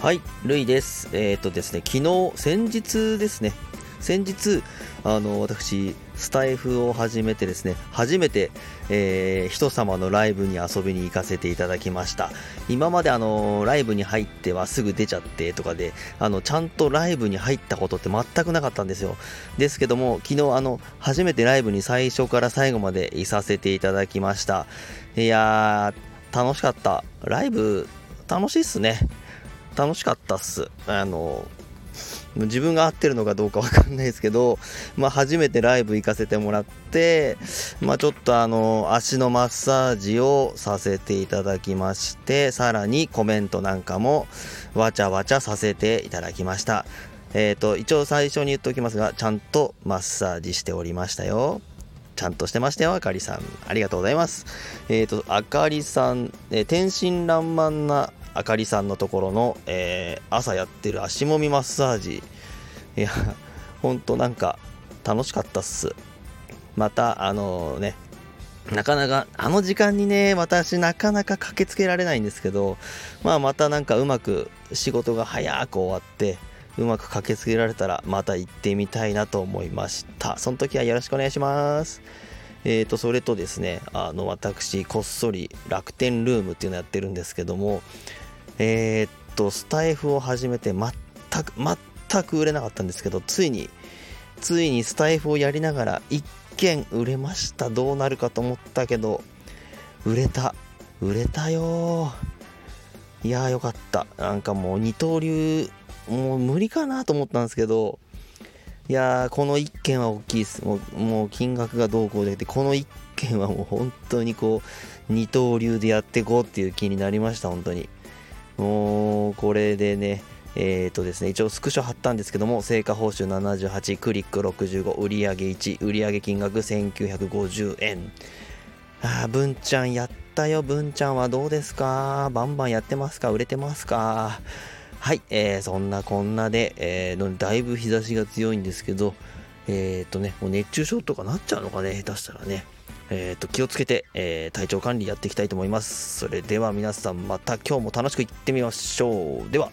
はい、ルイです。えっ、とですね、昨日、先日ですね、先日、あの、私、スタイフを始めてですね、初めて、えー人様のライブに遊びに行かせていただきました。今まであの、ライブに入ってはすぐ出ちゃってとかで、あの、ちゃんとライブに入ったことって全くなかったんですよ。ですけども、昨日あの、初めてライブに最初から最後までいさせていただきました。いやー、楽しかった。ライブ、楽しいっすね。楽しかったっす。あの、自分が合ってるのかどうかわかんないですけど、まあ初めてライブ行かせてもらって、まあちょっとあの、足のマッサージをさせていただきまして、さらにコメントなんかもわちゃわちゃさせていただきました。えっ、と、一応最初に言っておきますが、ちゃんとマッサージしておりましたよ。ちゃんとしてましたよ、あかりさん。ありがとうございます。えっ、と、あかりさん、えー天真爛漫なあかりさんのところの、えー朝やってる足もみマッサージ。いや、ほんとなんか楽しかったっす。また、あのね、なかなか、あの時間にね、私なかなか駆けつけられないんですけど、まあまたなんかうまく仕事が早く終わって、うまく駆けつけられたらまた行ってみたいなと思いました。その時はよろしくお願いします。えーと、それとですね、あの、私、こっそり楽天ルームっていうのやってるんですけども、えーっと、スタイフを始めて全く、全く売れなかったんですけど、ついに、ついにスタイフをやりながら一件売れました。どうなるかと思ったけど、売れた。売れたよいやーよかった。なんかもう二刀流、もう無理かなと思ったんですけど、いやーこの一件は大きいです。もうもう金額がどうこうでて、この一件はもう本当にこう、二刀流でやっていこうっていう気になりました、本当に。もう、これでね、えーとですね、一応スクショ貼ったんですけども、成果報酬78、クリック65、売上1、売上金額1950円。あー、文ちゃんやったよ、文ちゃんはどうですか？バンバンやってますか？売れてますか？はい、えー、そんなこんなで、えーだいぶ日差しが強いんですけど、えーとね、もう熱中症とかなっちゃうのかね、下手したらね。えーと、気をつけて、えー体調管理やっていきたいと思います。それでは皆さんまた今日も楽しくいってみましょう。では。